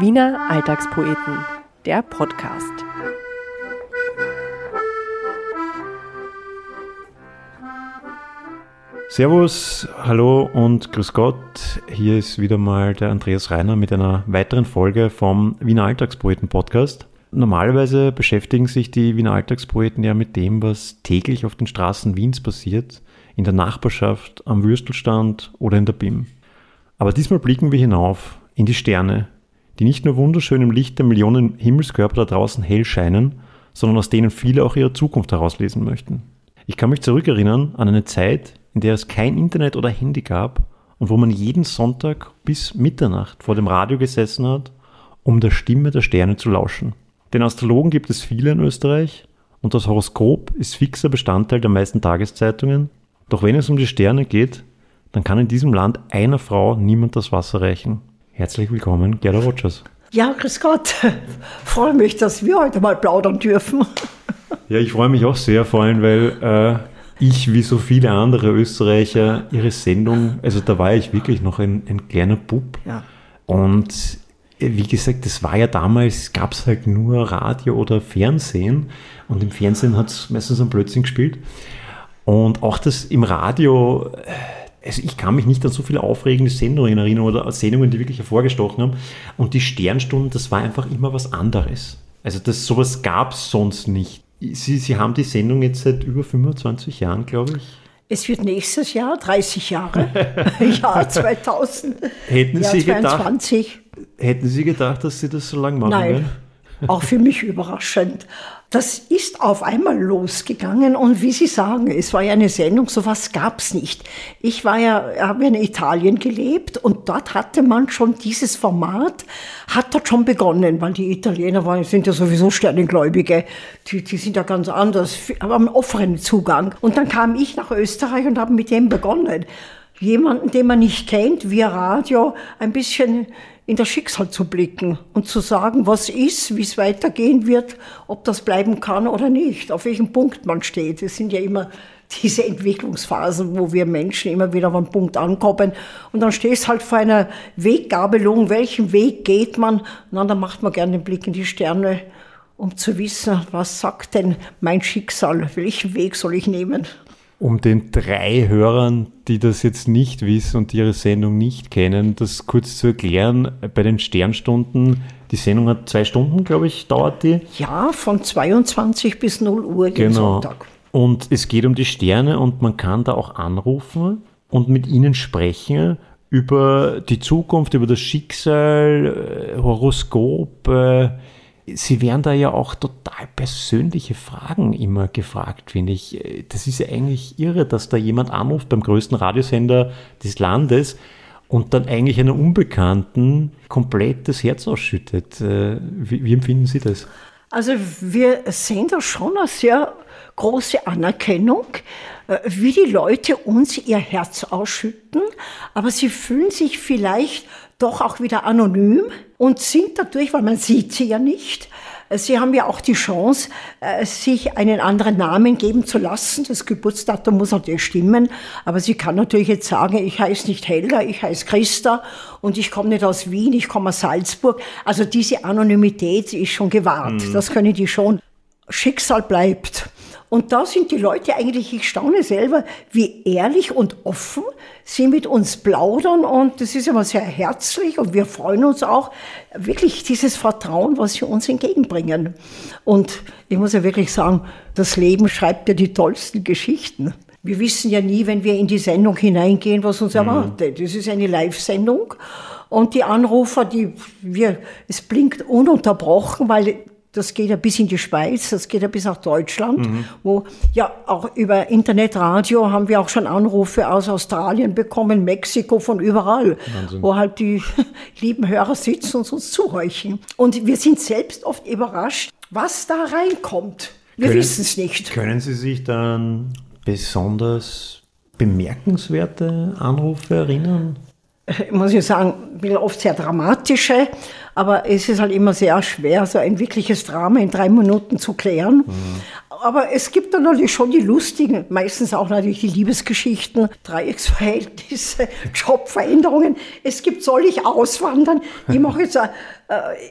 Wiener Alltagspoeten, der Podcast. Servus, hallo und grüß Gott. Hier ist wieder mal der Andreas Reiner mit einer weiteren Folge vom Wiener Alltagspoeten Podcast. Normalerweise beschäftigen sich die Wiener Alltagspoeten ja mit dem, was täglich auf den Straßen Wiens passiert, in der Nachbarschaft, am Würstelstand oder in der BIM. Aber diesmal blicken wir hinauf in die Sterne, die nicht nur wunderschön im Licht der Millionen Himmelskörper da draußen hell scheinen, sondern aus denen viele auch ihre Zukunft herauslesen möchten. Ich kann mich zurückerinnern an eine Zeit, in der es kein Internet oder Handy gab und wo man jeden Sonntag bis Mitternacht vor dem Radio gesessen hat, um der Stimme der Sterne zu lauschen. Den Astrologen gibt es viele in Österreich und das Horoskop ist fixer Bestandteil der meisten Tageszeitungen. Doch wenn es um die Sterne geht, dann kann in diesem Land einer Frau niemand das Wasser reichen. Herzlich willkommen, Gerda Rogers. Ja, grüß Gott. Freue mich, dass wir heute mal plaudern dürfen. Ja, ich freue mich auch sehr, vor allem, weil äh, ich, wie so viele andere Österreicher, ihre Sendung, also da war ich wirklich noch ein, ein kleiner Bub. Ja. Und wie gesagt, das war ja damals, gab es halt nur Radio oder Fernsehen und im Fernsehen hat es meistens am Blödsinn gespielt. Und auch das im Radio, also ich kann mich nicht an so viele aufregende Sendungen erinnern oder Sendungen, die wirklich hervorgestochen haben. Und die Sternstunden, das war einfach immer was anderes. Also das, sowas gab es sonst nicht. Sie, Sie haben die Sendung jetzt seit über 25 Jahren, glaube ich. Es wird nächstes Jahr 30 Jahre, Jahr 2000. Hätten Jahr Sie gedacht, 22. Hätten Sie gedacht, dass Sie das so lange machen Nein, werden? Auch für mich überraschend. Das ist auf einmal losgegangen und wie Sie sagen, es war ja eine Sendung, sowas gab es nicht. Ich war ja, habe in Italien gelebt und dort hatte man schon dieses Format, hat dort schon begonnen, weil die Italiener waren, sind ja sowieso Sternengläubige, die, die sind ja ganz anders, aber haben einen offenen Zugang. Und dann kam ich nach Österreich und habe mit dem begonnen jemanden, den man nicht kennt, via Radio ein bisschen in das Schicksal zu blicken und zu sagen, was ist, wie es weitergehen wird, ob das bleiben kann oder nicht, auf welchem Punkt man steht. Es sind ja immer diese Entwicklungsphasen, wo wir Menschen immer wieder auf einen Punkt ankommen und dann stehst halt vor einer Weggabelung, welchen Weg geht man? Und dann macht man gerne den Blick in die Sterne, um zu wissen, was sagt denn mein Schicksal, welchen Weg soll ich nehmen? Um den drei Hörern, die das jetzt nicht wissen und ihre Sendung nicht kennen, das kurz zu erklären, bei den Sternstunden, die Sendung hat zwei Stunden, glaube ich, dauert die. Ja, von 22 bis 0 Uhr jeden Genau. Sonntag. Und es geht um die Sterne und man kann da auch anrufen und mit ihnen sprechen über die Zukunft, über das Schicksal, äh, Horoskop. äh, Sie werden da ja auch total persönliche Fragen immer gefragt, finde ich. Das ist ja eigentlich irre, dass da jemand anruft beim größten Radiosender des Landes und dann eigentlich einer Unbekannten komplett das Herz ausschüttet. Äh, Wie, wie empfinden Sie das? Also wir sehen da schon eine sehr große Anerkennung, äh, wie die Leute uns ihr Herz ausschütten, aber sie fühlen sich vielleicht doch auch wieder anonym und sind dadurch, weil man sieht sie ja nicht, äh, Sie haben ja auch die Chance, äh, sich einen anderen Namen geben zu lassen. Das Geburtsdatum muss natürlich stimmen. Aber sie kann natürlich jetzt sagen, ich heiße nicht Helga, ich heiße Christa und ich komme nicht aus Wien, ich komme aus Salzburg. Also diese Anonymität ist schon gewahrt. Das können die schon. Schicksal bleibt. Und da sind die Leute eigentlich, ich staune selber, wie ehrlich und offen sie mit uns plaudern und das ist immer sehr herzlich und wir freuen uns auch wirklich dieses Vertrauen, was sie uns entgegenbringen. Und ich muss ja wirklich sagen, das Leben schreibt ja die tollsten Geschichten. Wir wissen ja nie, wenn wir in die Sendung hineingehen, was uns erwartet. Das ist eine Live-Sendung und die Anrufer, die wir, es blinkt ununterbrochen, weil das geht ja bis in die Schweiz, das geht ja bis nach Deutschland, wo ja auch über Internetradio haben wir auch schon Anrufe aus Australien bekommen, Mexiko, von überall, wo halt die lieben Hörer sitzen und uns zuhorchen. Und wir sind selbst oft überrascht, was da reinkommt. Wir wissen es nicht. Können Sie sich dann besonders bemerkenswerte Anrufe erinnern? muss ich sagen, oft sehr dramatische, aber es ist halt immer sehr schwer, so ein wirkliches Drama in drei Minuten zu klären. Aber es gibt dann natürlich schon die lustigen, meistens auch natürlich die Liebesgeschichten, Dreiecksverhältnisse, Jobveränderungen. Es gibt, soll ich auswandern? Ich mache jetzt eine,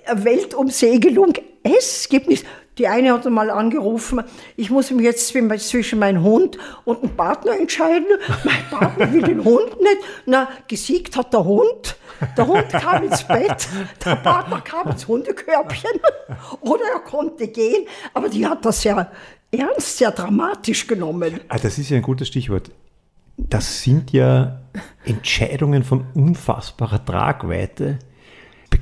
eine Weltumsegelung. Es gibt nichts. Die eine hat mal angerufen, ich muss mich jetzt zwischen meinem Hund und dem Partner entscheiden. Mein Partner will den Hund nicht. Na, gesiegt hat der Hund. Der Hund kam ins Bett, der Partner kam ins Hundekörbchen oder er konnte gehen. Aber die hat das sehr ernst, sehr dramatisch genommen. Ah, das ist ja ein gutes Stichwort. Das sind ja Entscheidungen von unfassbarer Tragweite.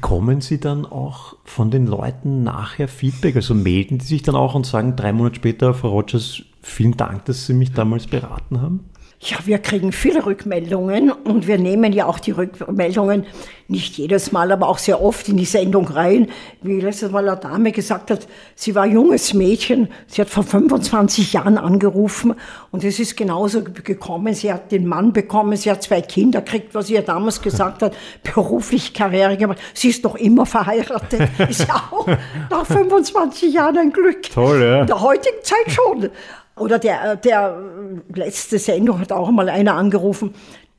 Bekommen Sie dann auch von den Leuten nachher Feedback? Also melden die sich dann auch und sagen drei Monate später, Frau Rogers, vielen Dank, dass Sie mich damals beraten haben? Ja, wir kriegen viele Rückmeldungen und wir nehmen ja auch die Rückmeldungen nicht jedes Mal, aber auch sehr oft in die Sendung rein. Wie letztes Mal eine Dame gesagt hat, sie war junges Mädchen, sie hat vor 25 Jahren angerufen und es ist genauso gekommen. Sie hat den Mann bekommen, sie hat zwei Kinder gekriegt, was sie ja damals gesagt hat, beruflich Karriere gemacht. Sie ist noch immer verheiratet, ist ja auch nach 25 Jahren ein Glück. Toll, ja. In der heutigen Zeit schon. Oder der, der letzte Sendung hat auch mal einer angerufen,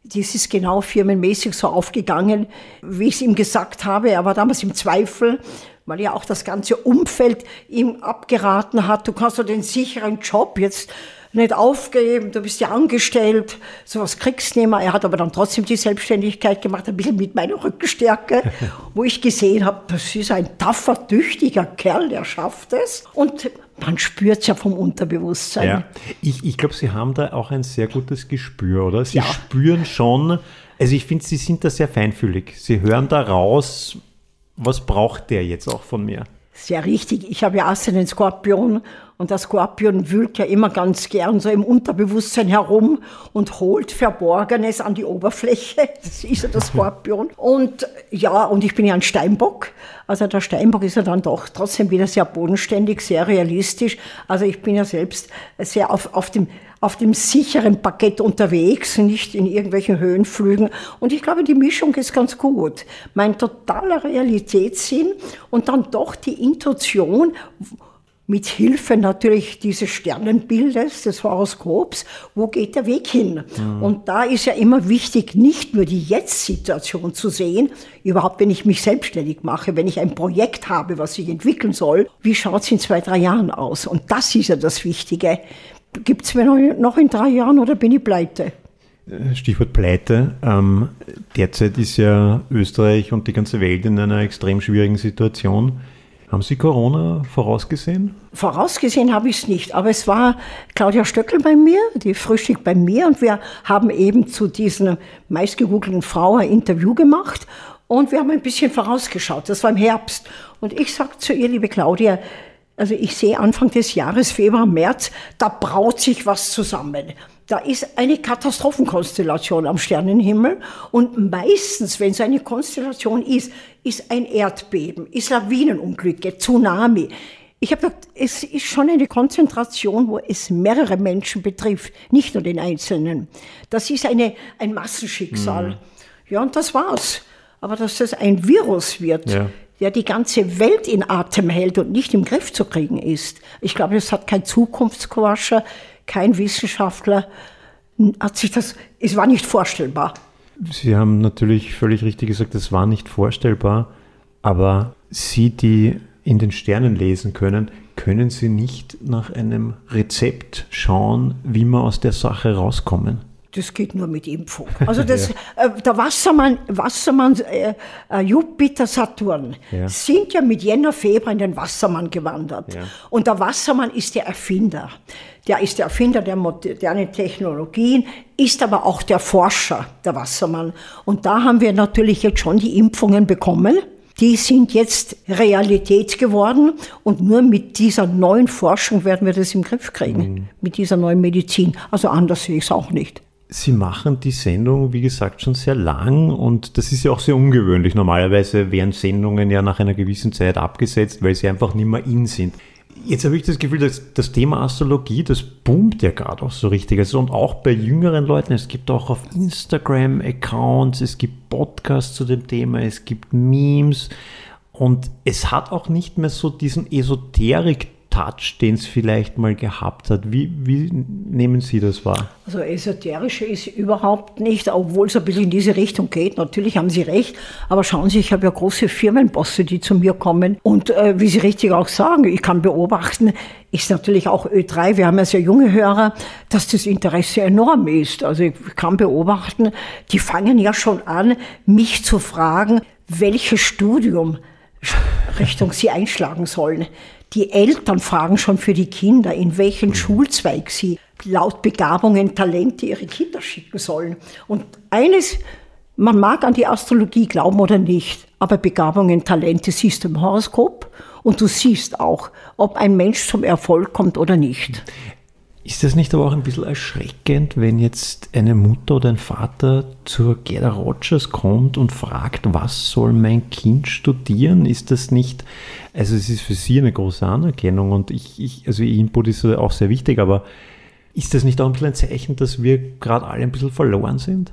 das ist genau firmenmäßig so aufgegangen, wie ich es ihm gesagt habe. Er war damals im Zweifel, weil ja auch das ganze Umfeld ihm abgeraten hat. Du kannst doch den sicheren Job jetzt nicht aufgeben, du bist ja angestellt, sowas kriegst du nicht mehr. Er hat aber dann trotzdem die Selbstständigkeit gemacht, ein bisschen mit meiner Rückenstärke, wo ich gesehen habe, das ist ein taffer, tüchtiger Kerl, der schafft es. Und man spürt es ja vom Unterbewusstsein. Ja. Ich, ich glaube, Sie haben da auch ein sehr gutes Gespür, oder? Sie ja. spüren schon, also ich finde, Sie sind da sehr feinfühlig. Sie hören da raus, was braucht der jetzt auch von mir? Sehr richtig. Ich habe ja Asse den Skorpion und der Skorpion wühlt ja immer ganz gern so im Unterbewusstsein herum und holt Verborgenes an die Oberfläche. Das ist ja der Skorpion. Und ja, und ich bin ja ein Steinbock. Also der Steinbock ist ja dann doch trotzdem wieder sehr bodenständig, sehr realistisch. Also ich bin ja selbst sehr auf, auf dem auf dem sicheren Parkett unterwegs, nicht in irgendwelchen Höhenflügen. Und ich glaube, die Mischung ist ganz gut. Mein totaler Realitätssinn und dann doch die Intuition, mit Hilfe natürlich dieses Sternenbildes, des Horoskops, wo geht der Weg hin? Mhm. Und da ist ja immer wichtig, nicht nur die Jetzt-Situation zu sehen, überhaupt wenn ich mich selbstständig mache, wenn ich ein Projekt habe, was ich entwickeln soll, wie schaut es in zwei, drei Jahren aus? Und das ist ja das Wichtige. Gibt es mir noch in drei Jahren oder bin ich pleite? Äh, Stichwort Pleite. Ähm, derzeit ist ja Österreich und die ganze Welt in einer extrem schwierigen Situation. Haben Sie Corona vorausgesehen? Vorausgesehen habe ich es nicht, aber es war Claudia Stöckel bei mir, die Frühstück bei mir und wir haben eben zu diesen meistgegoogelten Frau ein Interview gemacht und wir haben ein bisschen vorausgeschaut. Das war im Herbst und ich sagte zu ihr, liebe Claudia, also ich sehe Anfang des Jahres, Februar, März, da braut sich was zusammen. Da ist eine Katastrophenkonstellation am Sternenhimmel und meistens, wenn so eine Konstellation ist, ist ein Erdbeben, ist Lawinenunglücke, Tsunami. Ich habe gesagt, es ist schon eine Konzentration, wo es mehrere Menschen betrifft, nicht nur den Einzelnen. Das ist eine, ein Massenschicksal. Mhm. Ja, und das war's. Aber dass das ein Virus wird, ja der die ganze Welt in Atem hält und nicht im Griff zu kriegen ist. Ich glaube, das hat kein Zukunftsforscher, kein Wissenschaftler, hat sich das, es war nicht vorstellbar. Sie haben natürlich völlig richtig gesagt, es war nicht vorstellbar, aber Sie, die in den Sternen lesen können, können Sie nicht nach einem Rezept schauen, wie wir aus der Sache rauskommen? Das geht nur mit Impfung. Also das, ja. äh, der Wassermann, Wassermann äh, äh, Jupiter, Saturn ja. sind ja mit Jänner, Februar in den Wassermann gewandert. Ja. Und der Wassermann ist der Erfinder. Der ist der Erfinder der modernen Technologien, ist aber auch der Forscher, der Wassermann. Und da haben wir natürlich jetzt schon die Impfungen bekommen. Die sind jetzt Realität geworden und nur mit dieser neuen Forschung werden wir das im Griff kriegen, mhm. mit dieser neuen Medizin. Also anders sehe ich es auch nicht. Sie machen die Sendung, wie gesagt, schon sehr lang und das ist ja auch sehr ungewöhnlich. Normalerweise werden Sendungen ja nach einer gewissen Zeit abgesetzt, weil sie einfach nicht mehr in sind. Jetzt habe ich das Gefühl, dass das Thema Astrologie, das boomt ja gerade auch so richtig. Also und auch bei jüngeren Leuten, es gibt auch auf Instagram Accounts, es gibt Podcasts zu dem Thema, es gibt Memes und es hat auch nicht mehr so diesen Esoterik Touch, den es vielleicht mal gehabt hat. Wie, wie nehmen Sie das wahr? Also esoterische ist überhaupt nicht, obwohl es ein bisschen in diese Richtung geht. Natürlich haben Sie recht, aber schauen Sie, ich habe ja große Firmenbosse, die zu mir kommen. Und äh, wie Sie richtig auch sagen, ich kann beobachten, ist natürlich auch Ö3, wir haben ja sehr junge Hörer, dass das Interesse enorm ist. Also ich kann beobachten, die fangen ja schon an, mich zu fragen, welches Studium Richtung sie einschlagen sollen. Die Eltern fragen schon für die Kinder, in welchen Schulzweig sie laut Begabungen, Talente ihre Kinder schicken sollen. Und eines, man mag an die Astrologie glauben oder nicht, aber Begabungen, Talente siehst du im Horoskop und du siehst auch, ob ein Mensch zum Erfolg kommt oder nicht. Ist das nicht aber auch ein bisschen erschreckend, wenn jetzt eine Mutter oder ein Vater zur Gerda Rogers kommt und fragt, was soll mein Kind studieren? Ist das nicht, also es ist für sie eine große Anerkennung und ich, ich also ihr Input ist auch sehr wichtig, aber ist das nicht auch ein bisschen ein Zeichen, dass wir gerade alle ein bisschen verloren sind?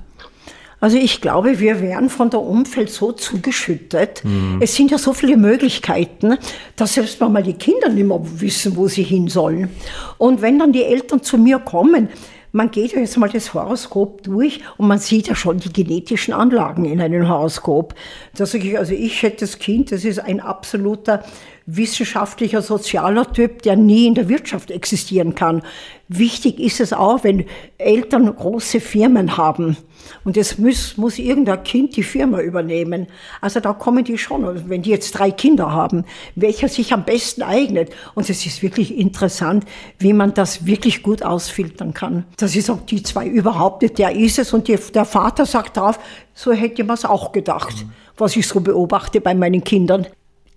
Also ich glaube, wir werden von der Umfeld so zugeschüttet. Mhm. Es sind ja so viele Möglichkeiten, dass selbst mal die Kinder nicht mehr wissen, wo sie hin sollen. Und wenn dann die Eltern zu mir kommen, man geht ja jetzt mal das Horoskop durch und man sieht ja schon die genetischen Anlagen in einem Horoskop. Da sage ich, also ich hätte das Kind, das ist ein absoluter wissenschaftlicher, sozialer Typ, der nie in der Wirtschaft existieren kann. Wichtig ist es auch, wenn Eltern große Firmen haben und es muss, muss irgendein Kind die Firma übernehmen. Also da kommen die schon, wenn die jetzt drei Kinder haben, welcher sich am besten eignet. Und es ist wirklich interessant, wie man das wirklich gut ausfiltern kann. Das ist auch die zwei überhaupt nicht, der ist es und die, der Vater sagt drauf, so hätte man es auch gedacht, was ich so beobachte bei meinen Kindern.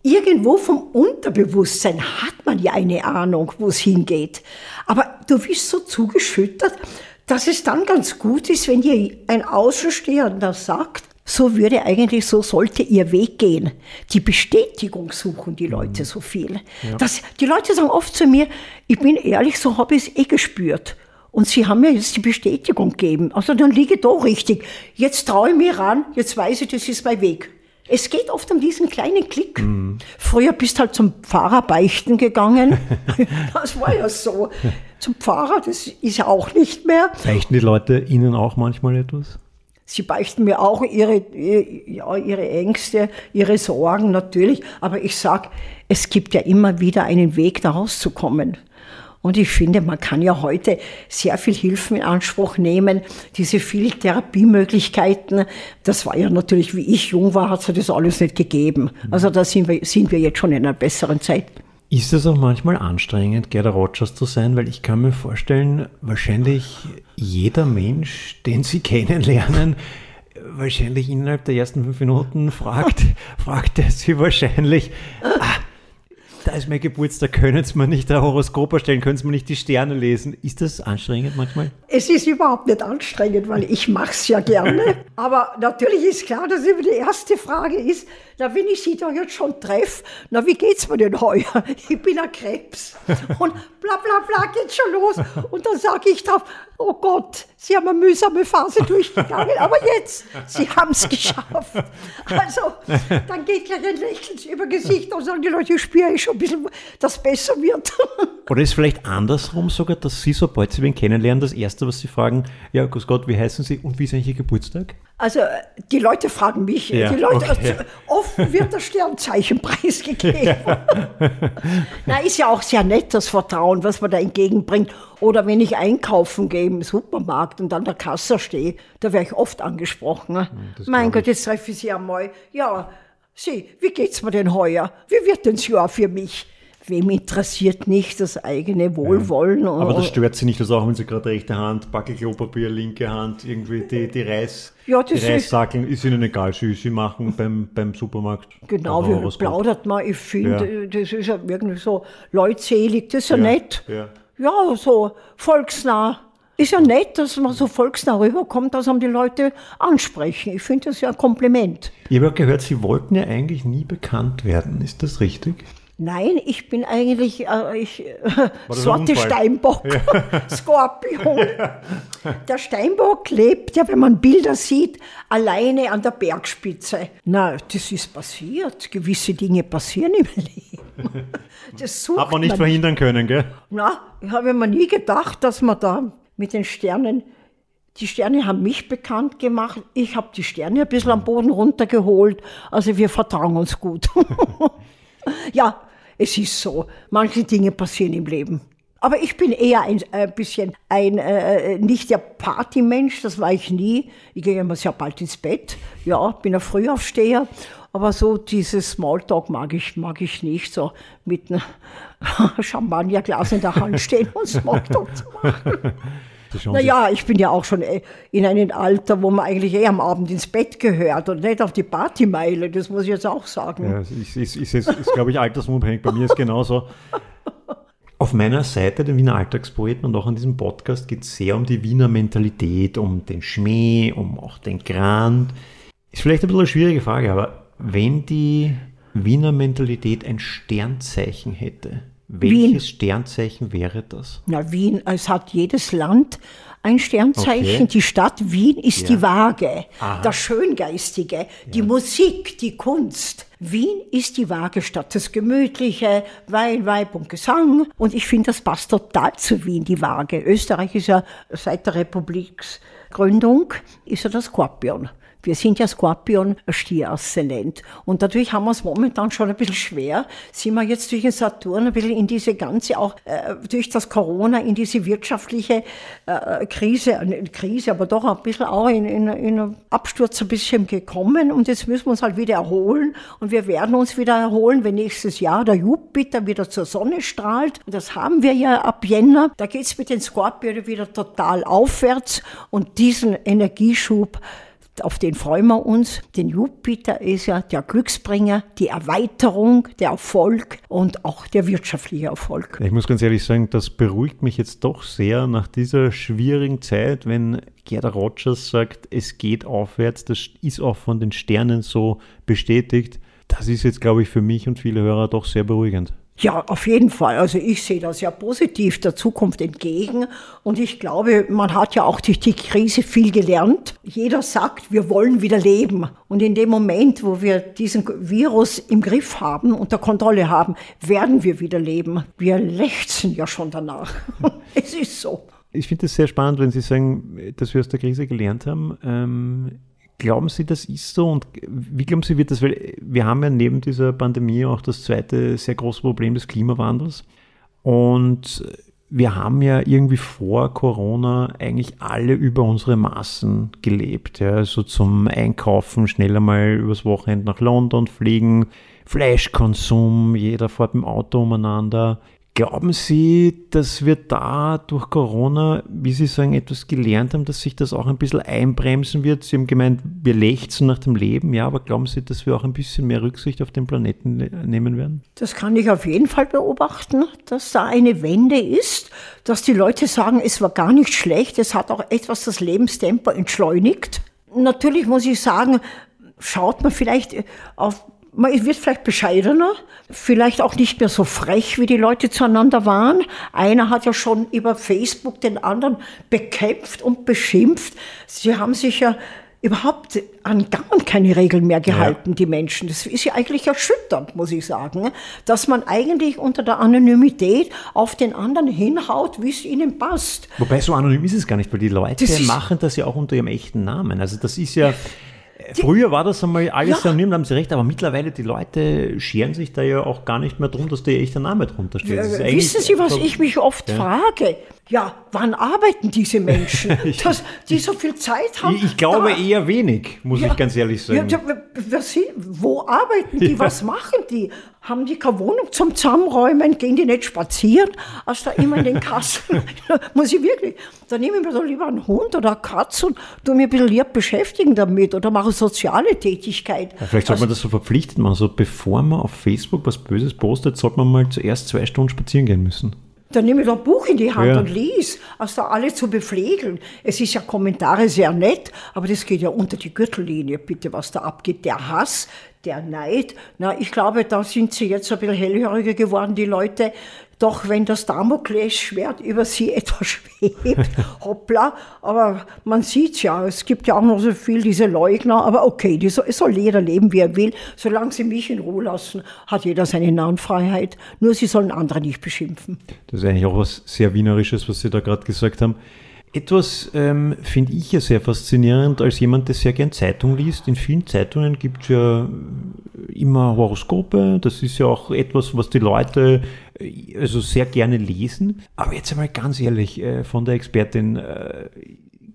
Irgendwo vom Unterbewusstsein hat man ja eine Ahnung, wo es hingeht. Aber du bist so zugeschüttet, dass es dann ganz gut ist, wenn dir ein Außenstehender sagt, so würde eigentlich, so sollte ihr Weg gehen. Die Bestätigung suchen die Leute mhm. so viel. Ja. Das, die Leute sagen oft zu mir, ich bin ehrlich, so habe ich es eh gespürt. Und sie haben mir jetzt die Bestätigung gegeben. Also dann liege ich da richtig. Jetzt traue ich mir ran, jetzt weiß ich, das ist mein Weg. Es geht oft um diesen kleinen Klick. Mhm. Früher bist halt zum Pfarrer beichten gegangen. das war ja so. Zum Pfarrer, das ist ja auch nicht mehr. Beichten die Leute Ihnen auch manchmal etwas? Sie beichten mir auch ihre, ja, ihre Ängste, ihre Sorgen natürlich. Aber ich sag, es gibt ja immer wieder einen Weg, da rauszukommen. Und ich finde, man kann ja heute sehr viel Hilfen in Anspruch nehmen. Diese vielen Therapiemöglichkeiten, das war ja natürlich, wie ich jung war, hat es das alles nicht gegeben. Also da sind wir, sind wir jetzt schon in einer besseren Zeit. Ist es auch manchmal anstrengend, Gerda Rogers zu sein? Weil ich kann mir vorstellen, wahrscheinlich jeder Mensch, den Sie kennenlernen, wahrscheinlich innerhalb der ersten fünf Minuten fragt, fragt er Sie wahrscheinlich, ah, da ist mein Geburtstag, können Sie mir nicht ein Horoskop erstellen, können Sie mir nicht die Sterne lesen. Ist das anstrengend manchmal? Es ist überhaupt nicht anstrengend, weil ich mache es ja gerne. Aber natürlich ist klar, dass immer die erste Frage ist, na, wenn ich Sie da jetzt schon treffe, na, wie geht's mir denn heuer? Ich bin ein Krebs. Und bla bla bla geht schon los. Und dann sage ich drauf, oh Gott, Sie haben eine mühsame Phase durchgegangen, aber jetzt, Sie haben es geschafft. Also, dann geht gleich ein Lächeln über Gesicht und sagen die Leute, ich spüre schon ein bisschen, dass es besser wird. Oder ist vielleicht andersrum sogar, dass Sie, sobald Sie wen kennenlernen, das Erste, was Sie fragen, ja, Grüß Gott, wie heißen Sie und wie ist eigentlich Ihr Geburtstag? Also die Leute fragen mich, ja, die Leute, okay. also, oft wird das Sternzeichen preisgegeben. Ja. Na, ist ja auch sehr nett, das Vertrauen, was man da entgegenbringt. Oder wenn ich einkaufen gehe im Supermarkt und an der Kasse stehe, da werde ich oft angesprochen. Ne? Mein Gott, jetzt treffe ich Sie einmal. Ja, Sie, wie geht's mir denn heuer? Wie wird denn das Jahr für mich? Wem interessiert nicht das eigene Wohlwollen? Ja. Aber das stört Sie nicht, dass auch wenn Sie gerade rechte Hand, Backe Klopapier, linke Hand, irgendwie die, die Reis, ja, die Reissackeln, ist Ihnen egal, Sie, Sie machen beim, beim Supermarkt. Genau, wie plaudert man, ich finde, ja. das ist ja irgendwie so leutselig, das ist ja, nett. Ja. ja, so volksnah. Ist ja nett, dass man so volksnah rüberkommt, dass einem die Leute ansprechen. Ich finde das ja ein Kompliment. Ich habe gehört, Sie wollten ja eigentlich nie bekannt werden. Ist das richtig? Nein, ich bin eigentlich äh, ich, äh, Sorte Steinbock, ja. Skorpion. Ja. Der Steinbock lebt ja, wenn man Bilder sieht, alleine an der Bergspitze. Na, das ist passiert. Gewisse Dinge passieren im Leben. Das Hat man nicht man verhindern können, gell? Na, ich habe mir nie gedacht, dass man da mit den Sternen, die Sterne haben mich bekannt gemacht, ich habe die Sterne ein bisschen am Boden runtergeholt, also wir vertrauen uns gut. ja, es ist so, manche Dinge passieren im Leben. Aber ich bin eher ein, ein bisschen ein, äh, nicht der Partymensch, das war ich nie. Ich gehe immer sehr bald ins Bett. Ja, bin ein Frühaufsteher. Aber so dieses Smalltalk mag ich, mag ich nicht, so mit einem Champagnerglas in der Hand stehen und Smalltalk zu machen. Naja, ich bin ja auch schon äh, in einem Alter, wo man eigentlich eher am Abend ins Bett gehört und nicht auf die Partymeile, das muss ich jetzt auch sagen. Ja, es ist, ist, ist, ist, ist glaube ich, altersunabhängig. Bei mir ist genauso. Auf meiner Seite, den Wiener Alltagspoeten und auch an diesem Podcast, geht es sehr um die Wiener Mentalität, um den Schmäh, um auch den Grand. Ist vielleicht ein bisschen eine schwierige Frage, aber wenn die Wiener Mentalität ein Sternzeichen hätte, welches Wien. Sternzeichen wäre das? Na, Wien, es hat jedes Land ein Sternzeichen. Okay. Die Stadt Wien ist Ja. die Waage, Aha. das Schöngeistige, die Musik, die Kunst. Wien ist die Waagestadt, das Gemütliche, Wein, Weib und Gesang. Und ich finde, das passt total zu Wien, die Waage. Österreich ist ja seit der Republiksgründung, ist ja das Skorpion. Wir sind ja Skorpion, Stier-Aszendent. Und dadurch haben wir es momentan schon ein bisschen schwer. Sind wir jetzt durch den Saturn ein bisschen in diese ganze, auch äh, durch das Corona, in diese wirtschaftliche äh, Krise, äh, Krise, aber doch ein bisschen auch in, in, in einen Absturz ein bisschen gekommen. Und jetzt müssen wir uns halt wieder erholen. Und wir werden uns wieder erholen, wenn nächstes Jahr der Jupiter wieder zur Sonne strahlt. Und das haben wir ja ab Jänner. Da geht's mit den Skorpionen wieder total aufwärts. Und diesen Energieschub, auf den freuen wir uns. Denn Jupiter ist ja der Glücksbringer, die Erweiterung, der Erfolg und auch der wirtschaftliche Erfolg. Ich muss ganz ehrlich sagen, das beruhigt mich jetzt doch sehr nach dieser schwierigen Zeit, wenn Gerda Rogers sagt, es geht aufwärts, das ist auch von den Sternen so bestätigt. Das ist jetzt, glaube ich, für mich und viele Hörer doch sehr beruhigend. Ja, auf jeden Fall. Also ich sehe das ja positiv der Zukunft entgegen. Und ich glaube, man hat ja auch durch die Krise viel gelernt. Jeder sagt, wir wollen wieder leben. Und in dem Moment, wo wir diesen Virus im Griff haben, unter Kontrolle haben, werden wir wieder leben. Wir lechzen ja schon danach. es ist so. Ich finde es sehr spannend, wenn Sie sagen, dass wir aus der Krise gelernt haben. Ähm, glauben Sie, das ist so? Und wie glauben Sie, wird das? Weil wir haben ja neben dieser Pandemie auch das zweite sehr große Problem des Klimawandels. Und wir haben ja irgendwie vor Corona eigentlich alle über unsere Maßen gelebt. Ja, also zum Einkaufen schneller mal übers Wochenende nach London fliegen, Fleischkonsum, jeder fährt mit dem Auto umeinander. Glauben Sie, dass wir da durch Corona, wie Sie sagen, etwas gelernt haben, dass sich das auch ein bisschen einbremsen wird? Sie haben gemeint, wir lechzen nach dem Leben, ja, aber glauben Sie, dass wir auch ein bisschen mehr Rücksicht auf den Planeten ne- nehmen werden? Das kann ich auf jeden Fall beobachten, dass da eine Wende ist, dass die Leute sagen, es war gar nicht schlecht, es hat auch etwas das Lebenstempo entschleunigt. Natürlich muss ich sagen, schaut man vielleicht auf, man wird vielleicht bescheidener, vielleicht auch nicht mehr so frech, wie die Leute zueinander waren. Einer hat ja schon über Facebook den anderen bekämpft und beschimpft. Sie haben sich ja überhaupt an gar keine Regeln mehr gehalten, die Menschen. Das ist ja eigentlich erschütternd, muss ich sagen, dass man eigentlich unter der Anonymität auf den anderen hinhaut, wie es ihnen passt. Wobei so anonym ist es gar nicht, weil die Leute Das machen das ja auch unter ihrem echten Namen. Also das ist ja, früher war das einmal alles Ja. anonym, da haben Sie recht, aber mittlerweile die Leute scheren sich da ja auch gar nicht mehr drum, dass der echte Name drunter steht. Äh, Wissen Sie, was so- ich mich oft frage? Ja, wann arbeiten diese Menschen, dass die so viel Zeit haben? Ich, ich glaube da- eher wenig, muss ich ganz ehrlich Ja, sagen. ja, sind, wo arbeiten die? Was machen die? Haben die keine Wohnung zum Zusammenräumen? Gehen die nicht spazieren? Als da immer in den Kassen. Muss ich wirklich. Da nehme ich mir doch lieber einen Hund oder eine Katze und tu mir ein bisschen lieb beschäftigen damit oder mache soziale Tätigkeit. Ja, Vielleicht sollte man das so verpflichtet machen, so bevor man auf Facebook was Böses postet, sollte man mal zuerst zwei Stunden spazieren gehen müssen. Dann nehme ich doch ein Buch in die Hand Ja. und lies, als da alle zu beflegeln. Es ist ja Kommentare sehr nett, aber das geht ja unter die Gürtellinie, bitte, was da abgeht. Der Hass, Der Neid, na, ich glaube, da sind sie jetzt ein bisschen hellhöriger geworden, die Leute. Doch wenn das Damoklesschwert über sie etwas schwebt, hoppla, aber man sieht's ja, es gibt ja auch noch so viel diese Leugner, aber okay, die soll, soll jeder leben, wie er will. Solange sie mich in Ruhe lassen, hat jeder seine Namenfreiheit. Nur sie sollen andere nicht beschimpfen. Das ist eigentlich auch was sehr Wienerisches, was Sie da gerade gesagt haben. Etwas ähm, finde ich ja sehr faszinierend als jemand, der sehr gern Zeitung liest. In vielen Zeitungen gibt es ja immer Horoskope. Das ist ja auch etwas, was die Leute äh, also sehr gerne lesen. Aber jetzt einmal ganz ehrlich äh, von der Expertin, äh,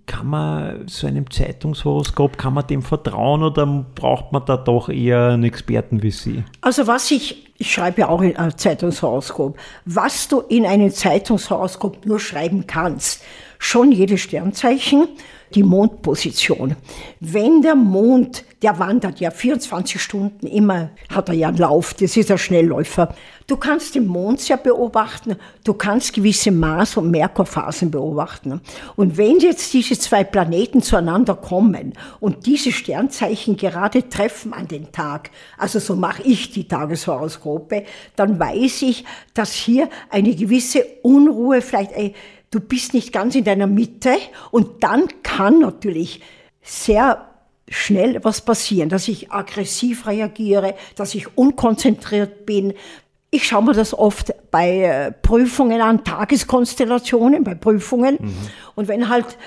kann man so einem Zeitungshoroskop, kann man dem vertrauen oder braucht man da doch eher einen Experten wie Sie? Also was ich, ich schreibe ja auch in ein Zeitungshoroskop, was du in einem Zeitungshoroskop nur schreiben kannst, schon jedes Sternzeichen, die Mondposition. Wenn der Mond, der wandert ja 24 Stunden immer, hat er ja einen Lauf, das ist ein Schnellläufer. Du kannst den Mond sehr beobachten, du kannst gewisse Mars- und Merkurphasen beobachten. Und wenn jetzt diese zwei Planeten zueinander kommen und diese Sternzeichen gerade treffen an den Tag, also so mache ich die Tageshoroskope, dann weiß ich, dass hier eine gewisse Unruhe, vielleicht du bist nicht ganz in deiner Mitte und dann kann natürlich sehr schnell was passieren, dass ich aggressiv reagiere, dass ich unkonzentriert bin. Ich schaue mir das oft bei äh, Prüfungen an, Tageskonstellationen, bei Prüfungen. Mhm. Und wenn halt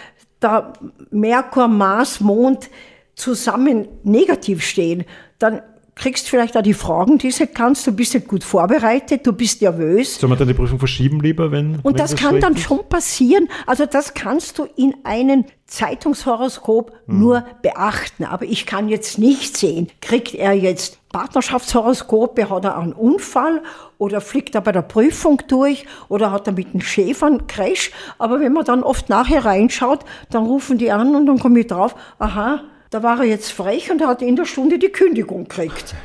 da Merkur, Mars, Mond zusammen negativ stehen, dann kriegst vielleicht auch die Fragen, die du kannst, du bist nicht gut vorbereitet, du bist nervös. Soll man dann die Prüfung verschieben lieber, wenn. Und wenn das, das, kann dann ist? schon passieren. Also das kannst du in einem Zeitungshoroskop hm. nur beachten. Aber ich kann jetzt nicht sehen, kriegt er jetzt Partnerschaftshoroskope, hat er einen Unfall oder fliegt er bei der Prüfung durch oder hat er mit einem Schäfern Crash. Aber wenn man dann oft nachher reinschaut, dann rufen die an und dann komme ich drauf, aha, da war er jetzt frech und hat in der Stunde die Kündigung gekriegt.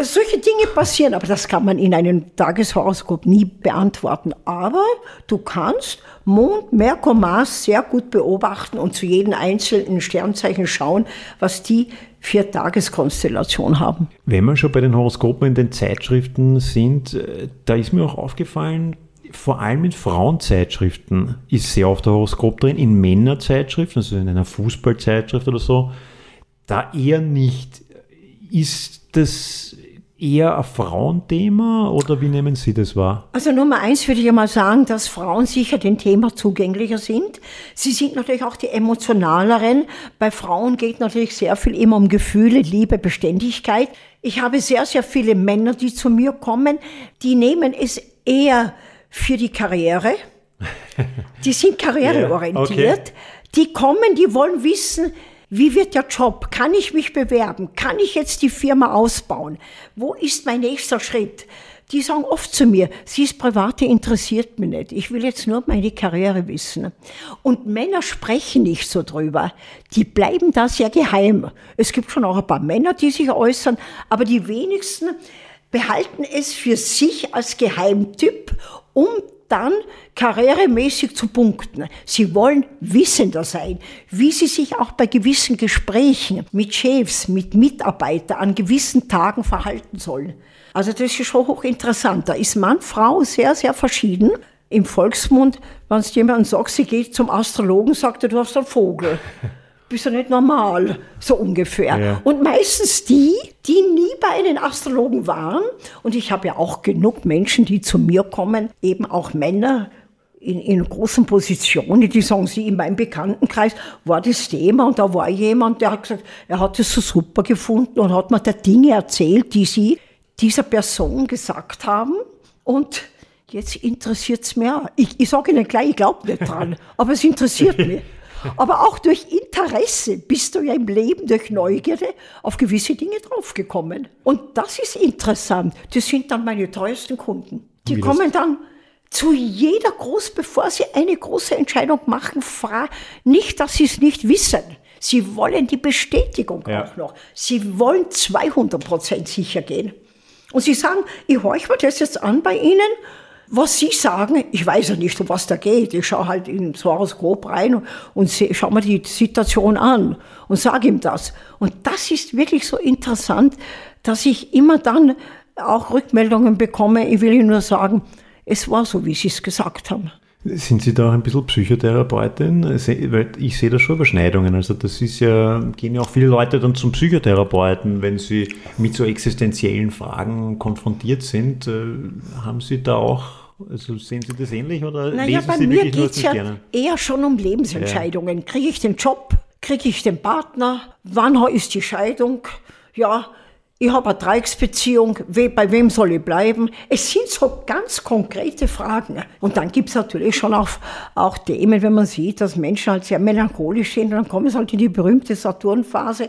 Solche Dinge passieren, aber das kann man in einem Tageshoroskop nie beantworten. Aber du kannst Mond, Merkur, Mars sehr gut beobachten und zu jedem einzelnen Sternzeichen schauen, was die für Tageskonstellation haben. Wenn wir schon bei den Horoskopen in den Zeitschriften sind, äh, da ist mir auch aufgefallen, vor allem in Frauenzeitschriften ist sehr oft der Horoskop drin, in Männerzeitschriften, also in einer Fußballzeitschrift oder so, da eher nicht. Ist das eher ein Frauenthema oder wie nehmen Sie das wahr? Also Nummer eins würde ich mal sagen, dass Frauen sicher dem Thema zugänglicher sind. Sie sind natürlich auch die emotionaleren. Bei Frauen geht natürlich sehr viel immer um Gefühle, Liebe, Beständigkeit. Ich habe sehr, sehr viele Männer, die zu mir kommen, die nehmen es eher für die Karriere. Die sind karriereorientiert. Yeah, okay. Die kommen, die wollen wissen, wie wird der Job? Kann ich mich bewerben? Kann ich jetzt die Firma ausbauen? Wo ist mein nächster Schritt? Die sagen oft zu mir, sie ist private, interessiert mich nicht. Ich will jetzt nur meine Karriere wissen. Und Männer sprechen nicht so drüber. Die bleiben da sehr geheim. Es gibt schon auch ein paar Männer, die sich äußern, aber die wenigsten behalten es für sich als Geheimtipp, um dann karrieremäßig zu punkten. Sie wollen wissender sein, wie sie sich auch bei gewissen Gesprächen mit Chefs, mit Mitarbeitern an gewissen Tagen verhalten sollen. Also das ist schon hochinteressant. Da ist Mann, Frau sehr, sehr verschieden. Im Volksmund, wenn es jemand sagt, sie geht zum Astrologen, sagt er, du hast einen Vogel. Bist du nicht normal, so ungefähr. Ja. Und meistens die, die nie bei einem Astrologen waren, und ich habe ja auch genug Menschen, die zu mir kommen, eben auch Männer, in, in großen Positionen, die sagen sie, in meinem Bekanntenkreis war das Thema und da war jemand, der hat gesagt, er hat es so super gefunden und hat mir da Dinge erzählt, die sie dieser Person gesagt haben und jetzt interessiert es mir. Ich, ich sage Ihnen gleich, ich glaube nicht dran, aber es interessiert mich. Aber auch durch Interesse bist du ja im Leben, durch Neugierde, auf gewisse Dinge draufgekommen. Und das ist interessant. Das sind dann meine teuersten Kunden. Die kommen dann zu jeder groß, bevor sie eine große Entscheidung machen, nicht, dass sie es nicht wissen. Sie wollen die Bestätigung ja. auch noch. Sie wollen 200 Prozent sicher gehen. Und sie sagen, ich horche mir das jetzt an bei Ihnen was Sie sagen, ich weiß ja nicht, um was da geht. Ich schaue halt in so Horoskop rein und, schaue mir die Situation an und sage ihm das. Und das ist wirklich so interessant. dass ich immer dann auch Rückmeldungen bekomme. Ich will Ihnen nur sagen, es war so, wie Sie es gesagt haben. Sind Sie da auch ein bisschen Psychotherapeutin? Weil ich sehe da schon Überschneidungen. Also das ist ja, gehen ja auch viele Leute dann zum Psychotherapeuten, wenn sie mit so existenziellen Fragen konfrontiert sind. Äh, haben Sie da auch, also sehen Sie das ähnlich oder naja, lesen bei Sie mir geht es ja gerne? eher schon um Lebensentscheidungen. Kriege ich den Job? Kriege ich den Partner? Wann ist die Scheidung? Ja, ich habe eine Dreiecksbeziehung, bei wem soll ich bleiben? Es sind so ganz konkrete Fragen. Und dann gibt es natürlich schon auch, auch Themen, wenn man sieht, dass Menschen halt sehr melancholisch sind. Dann kommen sie halt in die berühmte Saturnphase,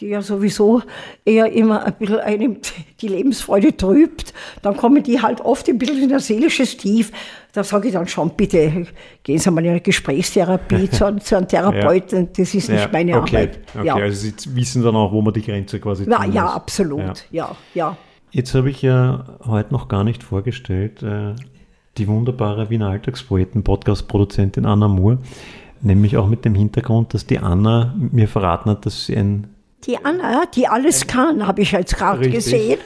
die ja sowieso eher immer ein bisschen einem die Lebensfreude trübt. Dann kommen die halt oft ein bisschen in ein seelisches Tief. Da sage ich dann schon, bitte gehen Sie mal in eine Gesprächstherapie zu, zu einem Therapeuten. Das ist nicht meine okay, Arbeit. Okay, Ja. also Sie wissen dann auch, wo man die Grenze quasi Na, ja, muss. absolut. Ja, ja. Jetzt habe ich ja heute noch gar nicht vorgestellt, äh, die wunderbare Wiener Alltagspoeten-Podcast-Produzentin Anna Moore, nämlich auch mit dem Hintergrund, dass die Anna mir verraten hat, dass sie ein Die Anna, die alles kann, habe ich jetzt gerade gesehen.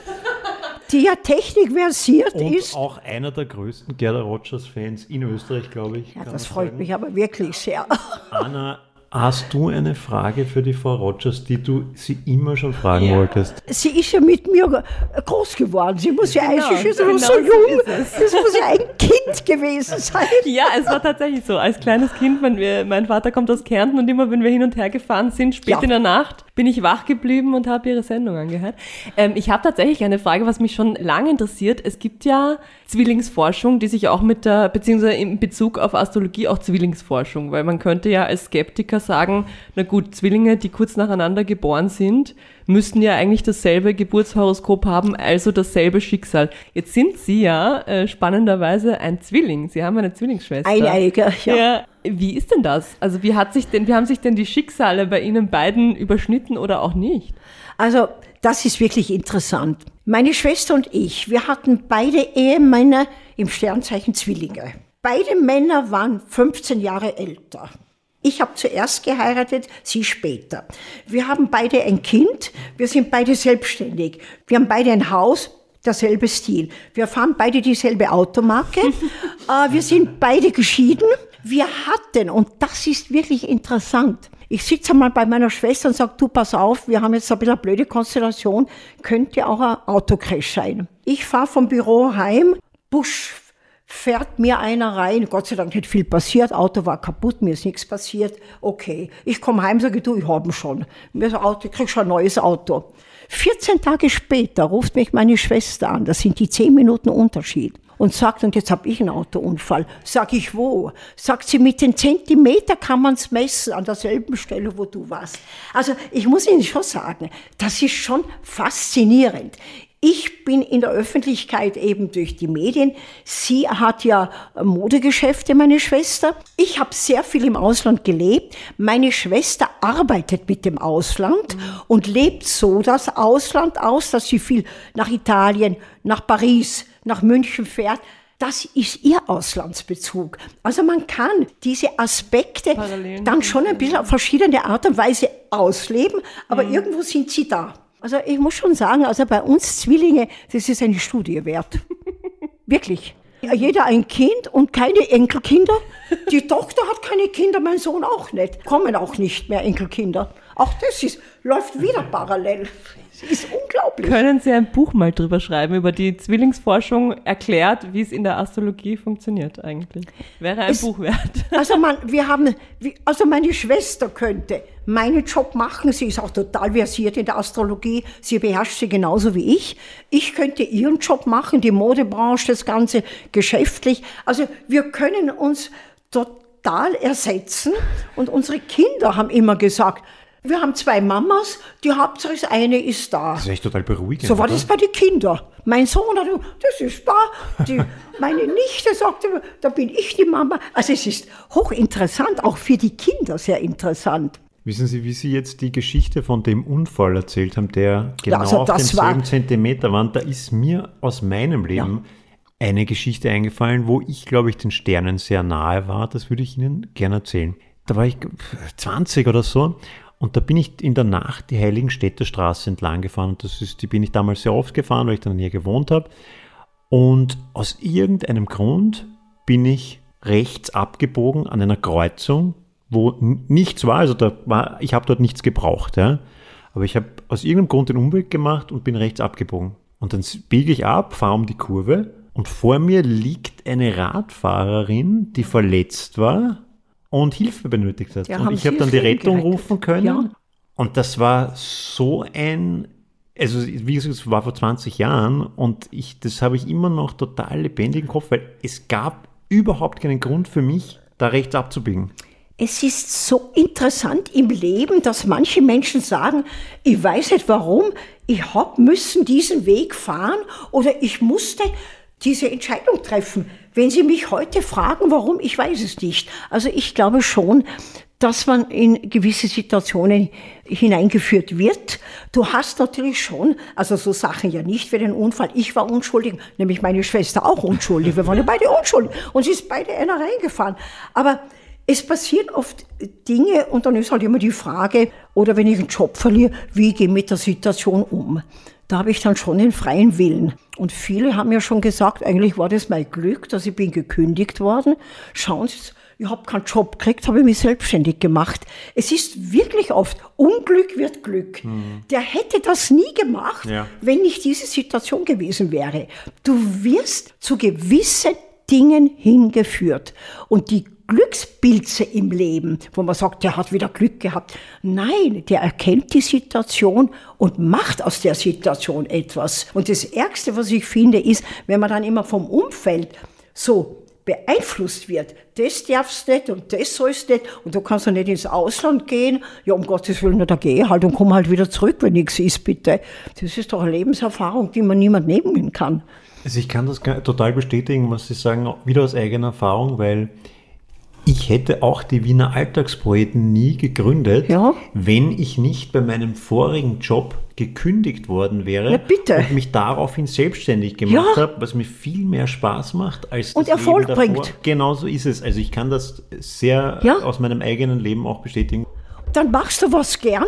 Die ja technikversiert und ist. auch einer der größten Gerda Rogers-Fans in Österreich, glaube ich. Ja, das freut sagen. mich aber wirklich sehr. Anna, hast du eine Frage für die Frau Rogers, die du sie immer schon fragen Ja. wolltest? Sie ist ja mit mir groß geworden. Sie muss ja Genau, eigentlich schon genau so so jung. ist es. Das muss ja ein Kind gewesen sein. Ja, es war tatsächlich so. Als kleines Kind, wenn wir, mein Vater kommt aus Kärnten und immer, wenn wir hin und her gefahren sind, spät Ja. in der Nacht, bin ich wach geblieben und habe ihre Sendung angehört. Ähm, ich habe tatsächlich eine Frage, was mich schon lange interessiert. Es gibt ja Zwillingsforschung, die sich auch mit der, beziehungsweise in Bezug auf Astrologie auch Zwillingsforschung, weil man könnte ja als Skeptiker sagen, na gut, Zwillinge, die kurz nacheinander geboren sind, müssten ja eigentlich dasselbe Geburtshoroskop haben, also dasselbe Schicksal. Jetzt sind Sie ja äh, spannenderweise ein Zwilling. Sie haben eine Zwillingsschwester. Eineiger, ja. Ja. Wie ist denn das? Also wie hat sich denn, wie haben sich denn die Schicksale bei Ihnen beiden überschnitten oder auch nicht? Also, das ist wirklich interessant. Meine Schwester und ich, wir hatten beide Ehemänner im Sternzeichen Zwillinge. Beide Männer waren 15 Jahre älter. Ich habe zuerst geheiratet, sie später. Wir haben beide ein Kind, wir sind beide selbstständig. Wir haben beide ein Haus, derselbe Stil. Wir fahren beide dieselbe Automarke. äh, wir sind beide geschieden. Wir hatten, und das ist wirklich interessant, ich sitze einmal bei meiner Schwester und sage, du pass auf, wir haben jetzt ein bisschen eine blöde Konstellation, könnte auch ein Autocrash sein. Ich fahre vom Büro heim, Busch fährt mir einer rein, Gott sei Dank nicht viel passiert, Auto war kaputt, mir ist nichts passiert, okay. Ich komme heim, sage du, ich habe schon. Mir Auto, ich krieg schon ein neues Auto. 14 Tage später ruft mich meine Schwester an, das sind die 10 Minuten Unterschied und sagt, und jetzt habe ich einen Autounfall. Sag ich, wo? Sagt sie, mit den Zentimeter kann man es messen, an derselben Stelle, wo du warst. Also ich muss Ihnen schon sagen, das ist schon faszinierend. Ich bin in der Öffentlichkeit eben durch die Medien. Sie hat ja Modegeschäfte, meine Schwester. Ich habe sehr viel im Ausland gelebt. Meine Schwester arbeitet mit dem Ausland und lebt so das Ausland aus, dass sie viel nach Italien, nach Paris, nach München fährt. Das ist ihr Auslandsbezug. Also man kann diese Aspekte Parallelen dann schon ein bisschen auf verschiedene Art und Weise ausleben, aber irgendwo sind sie da. Also ich muss schon sagen, also bei uns Zwillinge, das ist eine Studie wert. Wirklich. Jeder ein Kind und keine Enkelkinder. Die Tochter hat keine Kinder, mein Sohn auch nicht. Kommen auch nicht mehr Enkelkinder. Auch das ist, läuft wieder parallel. Ist unglaublich. Können Sie ein Buch mal drüber schreiben, über die Zwillingsforschung erklärt, wie es in der Astrologie funktioniert eigentlich? Wäre ein Es- Buch wert. Also man, wir haben, also meine Schwester könnte meinen Job machen. Sie ist auch total versiert in der Astrologie. Sie beherrscht sie genauso wie ich. Ich könnte ihren Job machen, die Modebranche, das Ganze geschäftlich. Also wir können uns total ersetzen. Und unsere Kinder haben immer gesagt, wir haben zwei Mamas, die Hauptsache das eine ist da. Das ist echt total beruhigend. So war oder? das bei den Kindern. Mein Sohn hat gesagt, das ist da. Die, meine Nichte sagte, da bin ich die Mama. Also es ist hochinteressant, auch für die Kinder sehr interessant. Wissen Sie, wie Sie jetzt die Geschichte von dem Unfall erzählt haben, der genau also auf demselben Zentimeter war? Da ist mir aus meinem Leben eine Geschichte eingefallen, wo ich, glaube ich, den Sternen sehr nahe war. Das würde ich Ihnen gerne erzählen. Da war ich 20 oder so Und da bin ich in der Nacht die Heiligenstädter Straße entlang gefahren. Und das ist, die bin ich damals sehr oft gefahren, weil ich dann hier gewohnt habe. Und aus irgendeinem Grund bin ich rechts abgebogen an einer Kreuzung, wo nichts war. Also da war, ich habe dort nichts gebraucht. Ja. Aber ich habe aus irgendeinem Grund den Umweg gemacht und bin rechts abgebogen. Und dann biege ich ab, fahre um die Kurve und vor mir liegt eine Radfahrerin, die verletzt war und Hilfe benötigt hat. Ja, und ich habe dann die Rettung gerettet? rufen können. Ja. Und das war so ein, also wie gesagt, es war vor 20 Jahren und ich, das habe ich immer noch total lebendig im Kopf, weil es gab überhaupt keinen Grund für mich, da rechts abzubiegen. Es ist so interessant im Leben, dass manche Menschen sagen, ich weiß nicht warum, ich hab müssen diesen Weg fahren oder ich musste diese Entscheidung treffen. Wenn Sie mich heute fragen, warum, ich weiß es nicht. Also ich glaube schon, dass man in gewisse Situationen hineingeführt wird. Du hast natürlich schon, also so Sachen ja nicht für den Unfall. Ich war unschuldig, nämlich meine Schwester auch unschuldig. Wir waren ja beide unschuldig und sie ist beide einer reingefahren. Aber es passieren oft Dinge und dann ist halt immer die Frage, oder wenn ich einen Job verliere, wie gehe ich mit der Situation um? Da habe ich dann schon den freien Willen. Und viele haben ja schon gesagt, eigentlich war das mein Glück, dass ich bin gekündigt worden. Schauen Sie, ich habe keinen Job gekriegt, habe ich mich selbstständig gemacht. Es ist wirklich oft, Unglück wird Glück. Der hätte das nie gemacht, Ja. wenn nicht diese Situation gewesen wäre. Du wirst zu gewissen Dingen hingeführt. Und die Glückspilze im Leben, wo man sagt, der hat wieder Glück gehabt. Nein, der erkennt die Situation und macht aus der Situation etwas. Und das Ärgste, was ich finde, ist, wenn man dann immer vom Umfeld so beeinflusst wird. Das darfst nicht und das sollst nicht und du kannst ja nicht ins Ausland gehen. Ja, um Gottes Willen, da geh halt und komm halt wieder zurück, wenn nichts ist, bitte. Das ist doch eine Lebenserfahrung, die man niemand nehmen kann. Also ich kann das total bestätigen, was Sie sagen, wieder aus eigener Erfahrung, weil ich hätte auch die Wiener Alltagspoeten nie gegründet, Ja. wenn ich nicht bei meinem vorigen Job gekündigt worden wäre Ja, und mich daraufhin selbstständig gemacht Ja. habe, was mir viel mehr Spaß macht als Und Erfolg bringt. Genau so ist es. Also ich kann das sehr aus meinem eigenen Leben auch bestätigen. Dann machst du was gern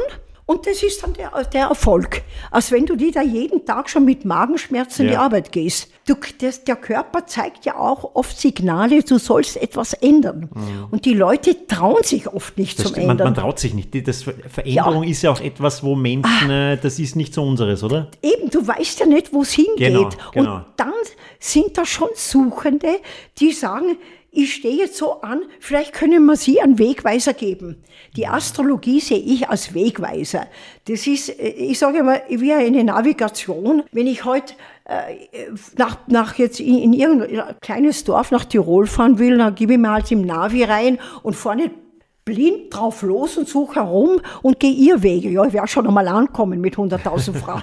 und das ist dann der, der Erfolg. Als wenn du dir da jeden Tag schon mit Magenschmerzen in die Ja. Arbeit gehst. Du, das, der Körper zeigt ja auch oft Signale, du sollst etwas ändern. Und die Leute trauen sich oft nicht Mhm. Das zum stimmt, man, Ändern. man traut sich nicht. Die- Das Ver- Veränderung ist ja auch etwas, wo Menschen, Ah. äh, das ist nicht so unseres, oder? Eben, du weißt ja nicht, wo es hingeht. Genau, genau. Und dann sind da schon Suchende, die sagen, ich stehe jetzt so an, vielleicht können wir Sie einen Wegweiser geben. Die Astrologie sehe ich als Wegweiser. Das ist, äh, ich sage immer, wie eine Navigation. Wenn ich heute äh, nach, nach jetzt in, in irgendein kleines Dorf nach Tirol fahren will, dann gebe ich mir halt im Navi rein und vorne blind drauf los und suche herum und gehe ihr Wege. Ja, ich werde schon einmal ankommen mit 100.000 Fragen.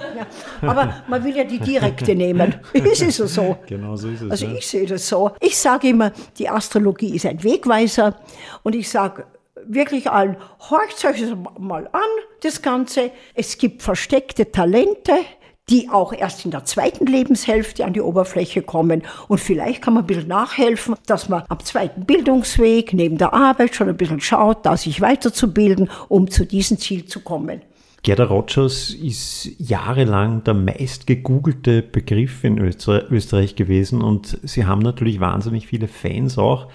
Aber man will ja die direkte nehmen. Es ist ja so. Genau so ist es. Also ja. ich sehe das so. Ich sage immer, die Astrologie ist ein Wegweiser und ich sage wirklich allen, horcht euch das mal an, das Ganze. Es gibt versteckte Talente, die auch erst in der zweiten Lebenshälfte an die Oberfläche kommen. Und vielleicht kann man ein bisschen nachhelfen, dass man am zweiten Bildungsweg neben der Arbeit schon ein bisschen schaut, da sich weiterzubilden, um zu diesem Ziel zu kommen. Gerda Rogers ist jahrelang der meist gegoogelte Begriff in Öster Österreich gewesen und sie haben natürlich wahnsinnig viele Fans auch.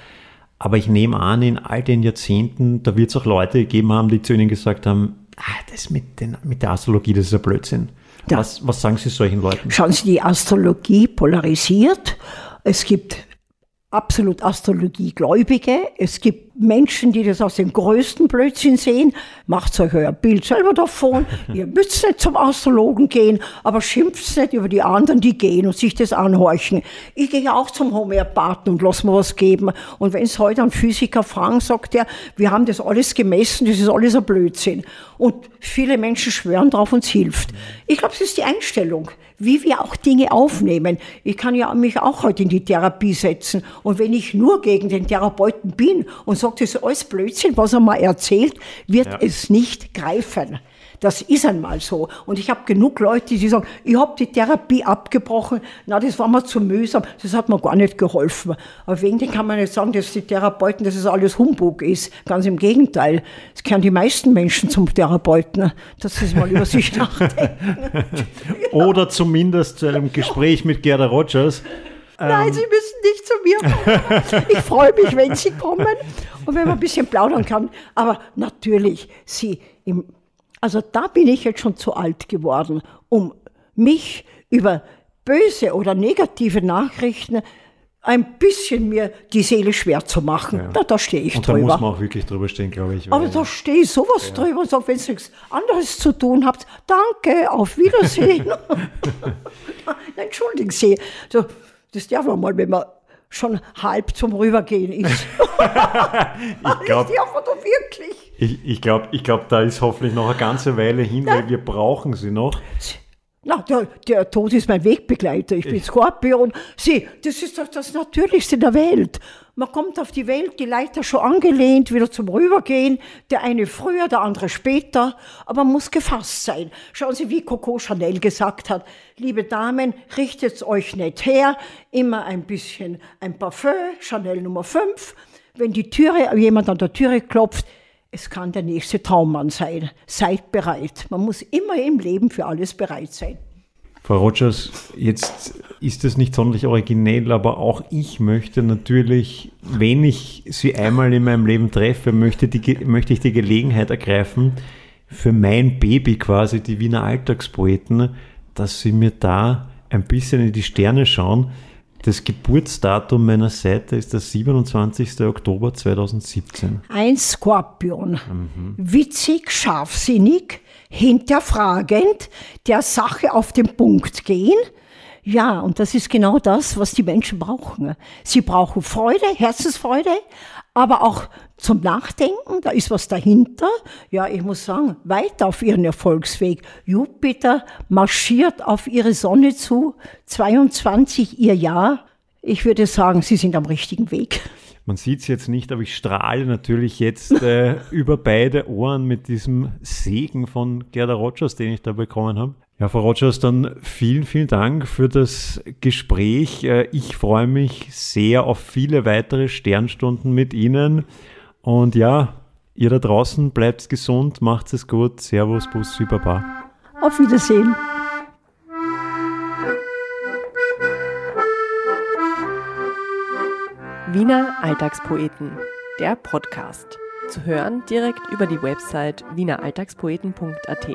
Aber ich nehme an, in all den Jahrzehnten, da wird es auch Leute gegeben haben, die zu ihnen gesagt haben, ah, das mit, den, mit der Astrologie, das ist ja Blödsinn. Ja. Was, was sagen Sie solchen Leuten? Schauen Sie, die Astrologie polarisiert. Es gibt absolut Astrologiegläubige. Es gibt Menschen, die das aus dem größten Blödsinn sehen. Macht euch euer Bild selber davon. Ihr müsst nicht zum Astrologen gehen, aber schimpft nicht über die anderen, die gehen und sich das anhorchen. Ich gehe auch zum Homöopathen und lass mir was geben. Und wenn es heute ein Physiker fragen, sagt er, wir haben das alles gemessen, das ist alles ein Blödsinn. Und viele Menschen schwören drauf und es hilft. Ich glaube, es ist die Einstellung, wie wir auch Dinge aufnehmen. Ich kann ja mich auch heute in die Therapie setzen. Und wenn ich nur gegen den Therapeuten bin und sage, das ist alles Blödsinn, was er mal erzählt, wird Ja. es nicht greifen. Das ist einmal so. Und ich habe genug Leute, die sagen, ich habe die Therapie abgebrochen. Na, das war mir zu mühsam. Das hat mir gar nicht geholfen. Aber wegen dem kann man nicht sagen, dass die Therapeuten, dass es alles Humbug ist. Ganz im Gegenteil. Es kehren die meisten Menschen zum Therapeuten, dass sie mal über sich nachdenken. Oder zumindest zu einem Gespräch mit Gerda Rogers. Nein, Ähm. Sie müssen nicht zu mir kommen. Ich freue mich, wenn Sie kommen und wenn man ein bisschen plaudern kann. Aber natürlich, Sie, im, also da bin ich jetzt schon zu alt geworden, um mich über böse oder negative Nachrichten ein bisschen mir die Seele schwer zu machen. Da, da stehe ich Und da drüber. muss man auch wirklich drüber stehen, glaube ich. Aber da stehe ich sowas drüber und sage, wenn ihr nichts anderes zu tun habt, danke, auf Wiedersehen. Entschuldigen Sie, so, das darf man mal, wenn man schon halb zum Rübergehen ist. ich glaube, wirklich. ich, ich glaub, ich glaub, da ist hoffentlich noch eine ganze Weile hin, weil wir brauchen sie noch. Na, der, der Tod ist mein Wegbegleiter. Ich bin Skorpion. Sie, das ist doch das Natürlichste der Welt. Man kommt auf die Welt, die Leiter schon angelehnt, wieder zum Rübergehen. Der eine früher, der andere später. Aber man muss gefasst sein. Schauen Sie, wie Coco Chanel gesagt hat. Liebe Damen, richtet euch nicht her. Immer ein bisschen ein Parfum, Chanel Nummer 5. Wenn die Türe, jemand an der Türe klopft, es kann der nächste Traummann sein. Seid bereit. Man muss immer im Leben für alles bereit sein. Frau Rogers, jetzt ist es nicht sonderlich originell, aber auch ich möchte natürlich, wenn ich Sie einmal in meinem Leben treffe, möchte, die, möchte ich die Gelegenheit ergreifen, für mein Baby quasi, die Wiener Alltagspoeten, dass Sie mir da ein bisschen in die Sterne schauen. Das Geburtsdatum meiner Seite ist der 27. Oktober 2017. Ein Skorpion. Witzig, scharfsinnig, hinterfragend, der Sache auf den Punkt gehen. Ja, und das ist genau das, was die Menschen brauchen. Sie brauchen Freude, Herzensfreude, aber auch zum Nachdenken, da ist was dahinter. Ja, ich muss sagen, weiter auf ihren Erfolgsweg. Jupiter marschiert auf ihre Sonne zu, 22 ihr Jahr. Ich würde sagen, sie sind am richtigen Weg. Man sieht es jetzt nicht, aber ich strahle natürlich jetzt äh, über beide Ohren mit diesem Segen von Gerda Rogers, den ich da bekommen habe. Ja, Frau Rogers, dann vielen, vielen Dank für das Gespräch. Äh, Ich freue mich sehr auf viele weitere Sternstunden mit Ihnen. Und ja, ihr da draußen bleibt gesund, macht es gut. Servus, Bussi, Baba. Auf Wiedersehen. Wiener Alltagspoeten, der Podcast. Zu hören direkt über die Website wieneralltagspoeten.at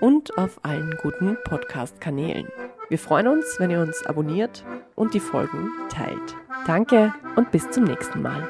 und auf allen guten Podcast-Kanälen. Wir freuen uns, wenn ihr uns abonniert und die Folgen teilt. Danke und bis zum nächsten Mal.